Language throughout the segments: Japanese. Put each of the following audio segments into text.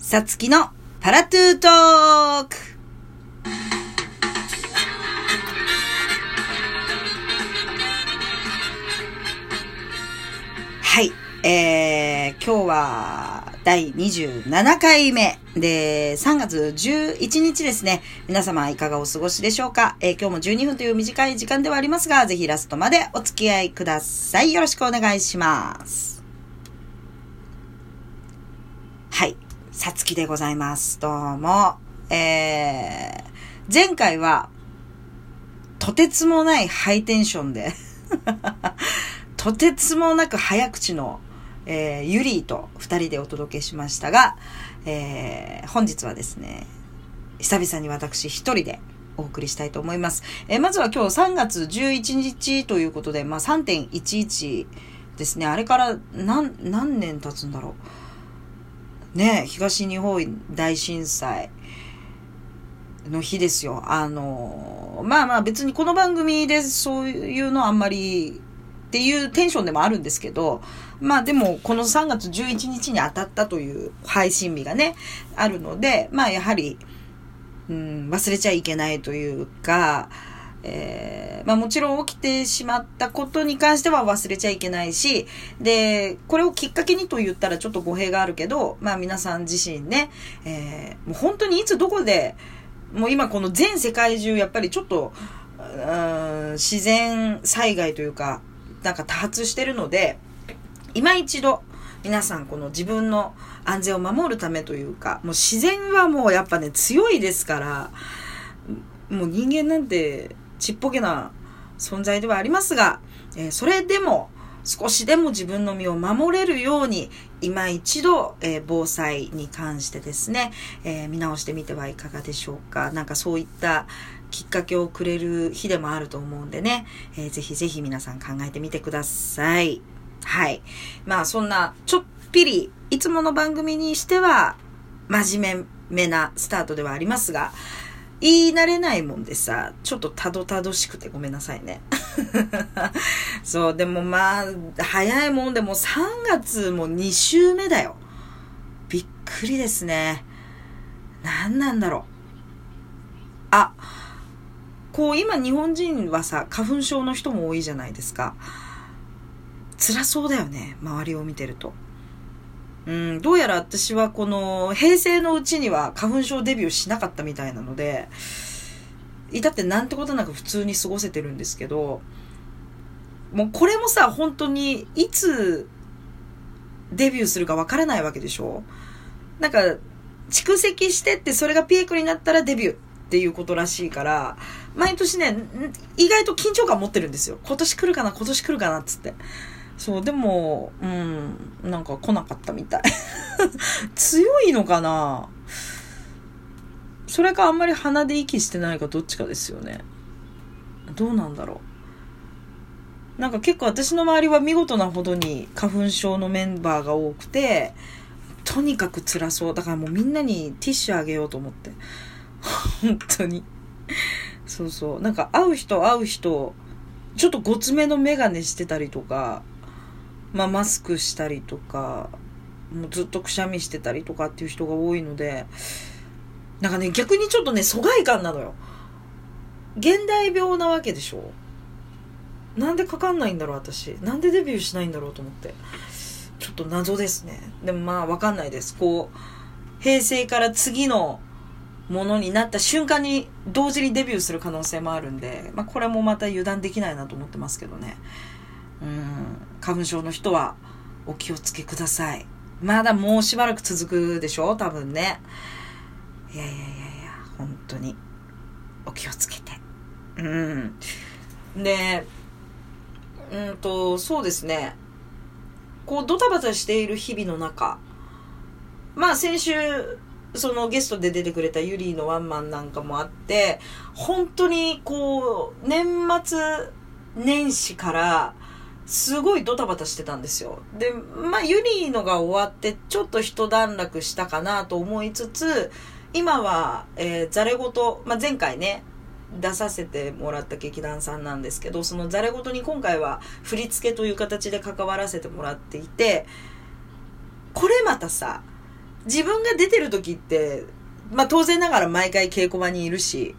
さつきのパラトゥートークはい、えー、今日は第27回目で、3月11日ですね。皆様いかがお過ごしでしょうか、えー今日も12分という短い時間ではありますが、ぜひラストまでお付き合いください。よろしくお願いします。はい。さつきでございます。どうも。えー、前回は、とてつもないハイテンションで、とてつもなく早口の、えー、ユリーと二人でお届けしましたが、えー、本日はですね、久々に私一人でお送りしたいと思います。えーまずは今日3月11日ということで、まあ3.11ですね。あれから何、何年経つんだろう。ね東日本大震災の日ですよ。あの、まあまあ別にこの番組でそういうのあんまりっていうテンションでもあるんですけど、まあでもこの3月11日に当たったという配信日がね、あるので、まあやはり、うん、忘れちゃいけないというか、えーまあもちろん起きてしまったことに関しては忘れちゃいけないし、で、これをきっかけにと言ったらちょっと語弊があるけど、まあ皆さん自身ね、えーもう本当にいつどこで、もう今この全世界中やっぱりちょっと、うん自然災害というか、なんか多発してるので、今一度皆さんこの自分の安全を守るためというか、もう自然はもうやっぱね強いですから、もう人間なんてちっぽけな存在ではありますが、えーそれでも少しでも自分の身を守れるように、今一度、えー防災に関してですね、えー見直してみてはいかがでしょうか。なんかそういったきっかけをくれる日でもあると思うんでね、えーぜひぜひ皆さん考えてみてください。はい。まあそんな、ちょっぴり、いつもの番組にしては、真面目なスタートではありますが、言い慣れないもんでさ、ちょっとたどたどしくてごめんなさいね。そう、でもまあ、早いもんでも3月も2週目だよ。びっくりですね。何なんだろう。あ、こう今日本人はさ、花粉症の人も多いじゃないですか。辛そうだよね、周りを見てると。うん、どうやら私はこの平成のうちには花粉症デビューしなかったみたいなので、至ってなんてことなく普通に過ごせてるんですけど、もうこれもさ、本当にいつデビューするかわからないわけでしょ？なんか、蓄積してってそれがピークになったらデビューっていうことらしいから、毎年ね、意外と緊張感持ってるんですよ。今年来るかな、今年来るかなっつって。そう、でも、うん、なんか来なかったみたい。強いのかな？それかあんまり鼻で息してないかどっちかですよね。どうなんだろう。なんか結構私の周りは見事なほどに花粉症のメンバーが多くて、とにかく辛そう。だからもうみんなにティッシュあげようと思って。本当に。そうそう。なんか会う人会う人、ちょっとごつめのメガネしてたりとか、まあマスクしたりとか、もうずっとくしゃみしてたりとかっていう人が多いので、なんかね、逆にちょっとね、疎外感なのよ。現代病なわけでしょなんでかかんないんだろう、私。なんでデビューしないんだろうと思って。ちょっと謎ですね。でもまあ、わかんないです。こう、平成から次のものになった瞬間に同時にデビューする可能性もあるんで、まあこれもまた油断できないなと思ってますけどね。うん、花粉症の人はお気をつけください。まだもうしばらく続くでしょ？多分ね。いやいやいやいや、本当に。お気をつけて。うん。で、うんと、そうですね。こう、ドタバタしている日々の中、まあ先週、そのゲストで出てくれたユリーのワンマンなんかもあって、本当にこう、年末年始から、すごいドタバタしてたんですよ。で、まあ、ユリーのが終わって、ちょっと一段落したかなと思いつつ、今は、えー、ザレごと、まあ、前回ね、出させてもらった劇団さんなんですけど、そのザレごとに今回は振り付けという形で関わらせてもらっていて、これまたさ、自分が出てる時って、まあ当然ながら毎回稽古場にいるし、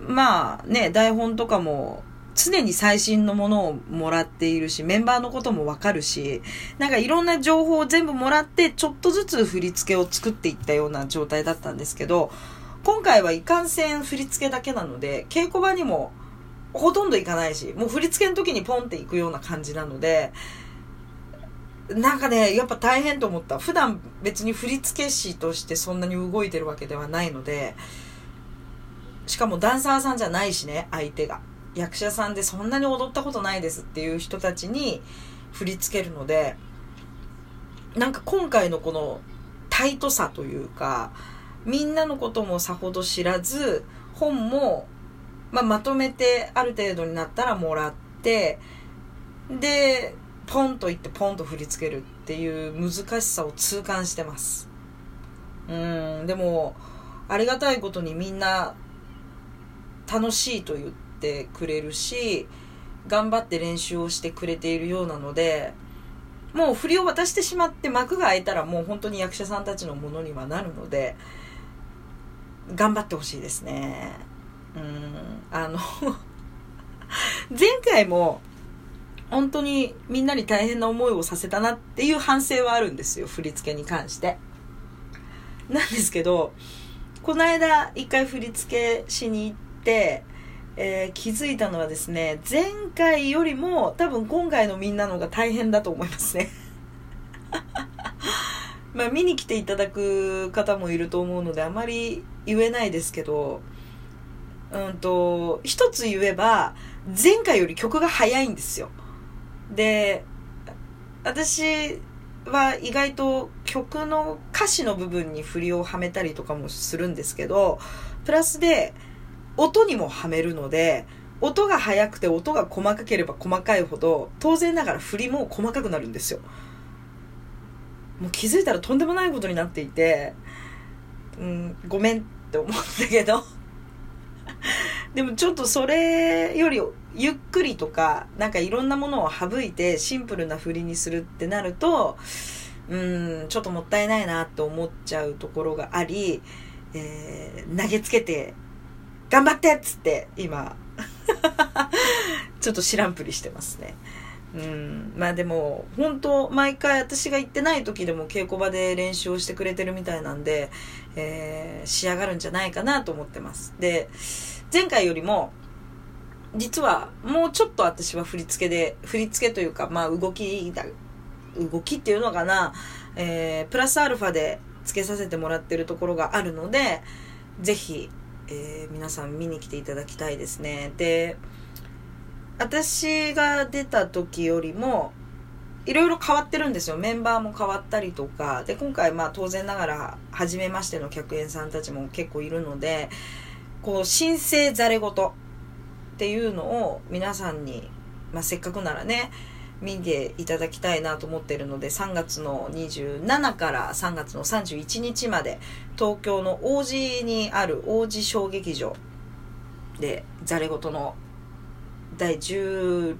まあね、台本とかも常に最新のものをもらっているし、メンバーのこともわかるし、なんかいろんな情報を全部もらって、ちょっとずつ振り付けを作っていったような状態だったんですけど、今回はいかんせん振り付けだけなので、稽古場にもほとんど行かないし、もう振り付けの時にポンって行くような感じなので、なんかね、やっぱ大変と思った。普段別に振り付け師としてそんなに動いてるわけではないので、しかもダンサーさんじゃないしね、相手が。役者さんでそんなに踊ったことないですっていう人たちに振り付けるので、なんか今回のこのタイトさというか、みんなのこともさほど知らず、本も、まあ、まとめてある程度になったらもらって、で、ポンと言ってポンと振り付けるっていう難しさを痛感してます。うん、でも、ありがたいことにみんな楽しいと言っててくれるし、頑張って練習をしてくれているようなので、もう振りを渡してしまって幕が開いたらもう本当に役者さんたちのものにはなるので、頑張ってほしいですね。うん、あの 前回も本当にみんなに大変な思いをさせたなっていう反省はあるんですよ、振り付けに関して。なんですけど、この間一回振り付けしに行って、えー、気づいたのはですね、前回よりも多分今回のみんなのが大変だと思いますね。まあ見に来ていただく方もいると思うのであまり言えないですけど、うんと、一つ言えば、前回より曲が早いんですよ。で、私は意外と曲の歌詞の部分に振りをはめたりとかもするんですけど、プラスで音にもはめるので、音が速くて音が細かければ細かいほど、当然ながら振りも細かくなるんですよ。もう気づいたらとんでもないことになっていて、うん、ごめんって思ったけど でもちょっとそれよりゆっくりとか、なんかいろんなものを省いてシンプルな振りにするってなると、うん、ちょっともったいないなって思っちゃうところがあり、えー、投げつけて、頑張ってっつって、今 ちょっと知らんぷりしてますね。うん、まあでも、本当毎回私が行ってない時でも稽古場で練習をしてくれてるみたいなんで、えー、仕上がるんじゃないかなと思ってます。で、前回よりも、実はもうちょっと私は振り付けで、振り付けというか、まあ動きだ、動きっていうのかな、えー、プラスアルファで付けさせてもらってるところがあるので、ぜひ、えー、皆さん見に来ていただきたいですね。で、私が出た時よりも、いろいろ変わってるんですよ。メンバーも変わったりとか。で、今回まあ当然ながら、初めましての客演さんたちも結構いるので、こう、新生ざれ言っていうのを皆さんに、まあ、せっかくならね、見ていただきたいなと思ってるので、3月の27から3月の31日まで、東京の王子にある王子小劇場で、ざれ言の第16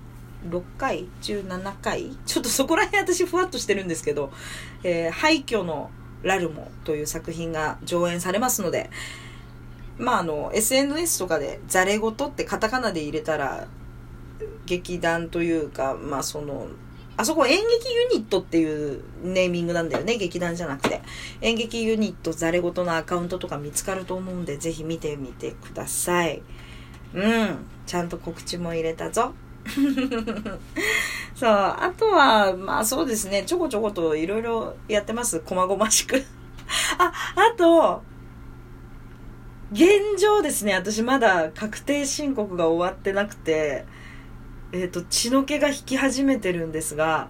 回 ?17 回ちょっとそこら辺私ふわっとしてるんですけど、えー、廃墟のラルモという作品が上演されますので、まああの、SNS とかでザレ言ってカタカナで入れたら、劇団というか、まあその、あそこ演劇ユニットっていうネーミングなんだよね、劇団じゃなくて。演劇ユニットザレ言のアカウントとか見つかると思うんで、ぜひ見てみてください。うん。ちゃんと告知も入れたぞ。そう。あとは、まあそうですね。ちょこちょこといろいろやってます。こまごましくあ、あと、現状ですね、私まだ確定申告が終わってなくて、えっ、ー、と、血の気が引き始めてるんですが、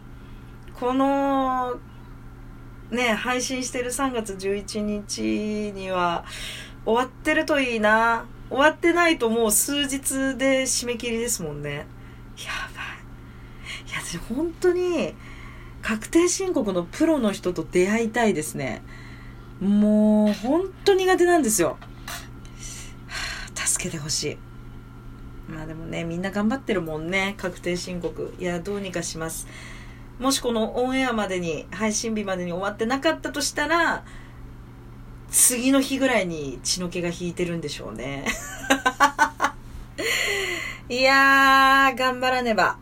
この、ね、配信してる3月11日には終わってるといいな。終わってないともう数日で締め切りですもんね。やばい。いや、私本当に確定申告のプロの人と出会いたいですね。もう本当苦手なんですよ。助けてほしい。まあでもね、みんな頑張ってるもんね。確定申告。いや、どうにかします。もしこのオンエアまでに、配信日までに終わってなかったとしたら、次の日ぐらいに血の気が引いてるんでしょうね。いやー、頑張らねば。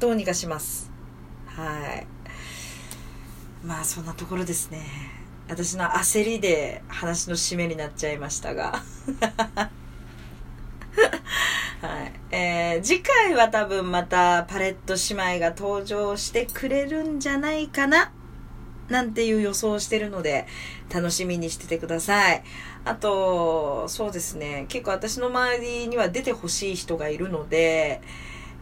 どうにかします。はい。まあ、そんなところですね。私の焦りで話の締めになっちゃいましたが。はい。えー、次回は多分またパレット姉妹が登場してくれるんじゃないかななんていう予想をしてるので、楽しみにしててください。あと、そうですね、結構私の周りには出てほしい人がいるので、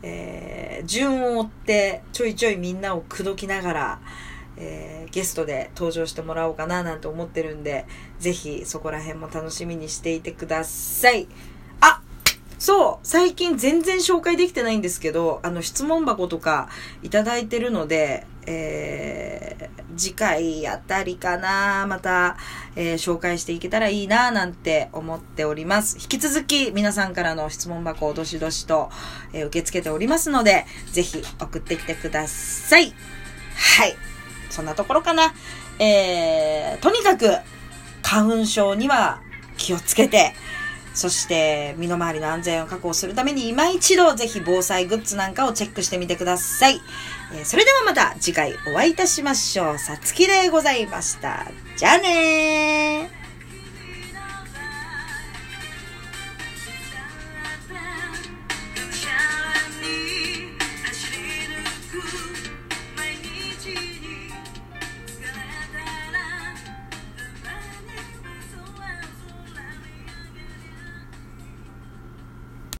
えー、順を追ってちょいちょいみんなを口説きながら、えー、ゲストで登場してもらおうかななんて思ってるんで、ぜひそこら辺も楽しみにしていてください。そう最近全然紹介できてないんですけど、あの質問箱とかいただいてるので、えー、次回あたりかな、また、えー、紹介していけたらいいな、なんて思っております。引き続き皆さんからの質問箱をどしどしと、えー、受け付けておりますので、ぜひ送ってきてください。はい。そんなところかな。えー、とにかく、花粉症には気をつけて、そして身の回りの安全を確保するために今一度ぜひ防災グッズなんかをチェックしてみてください。えー、それではまた次回お会いいたしましょう。さつきでございました。じゃあねー。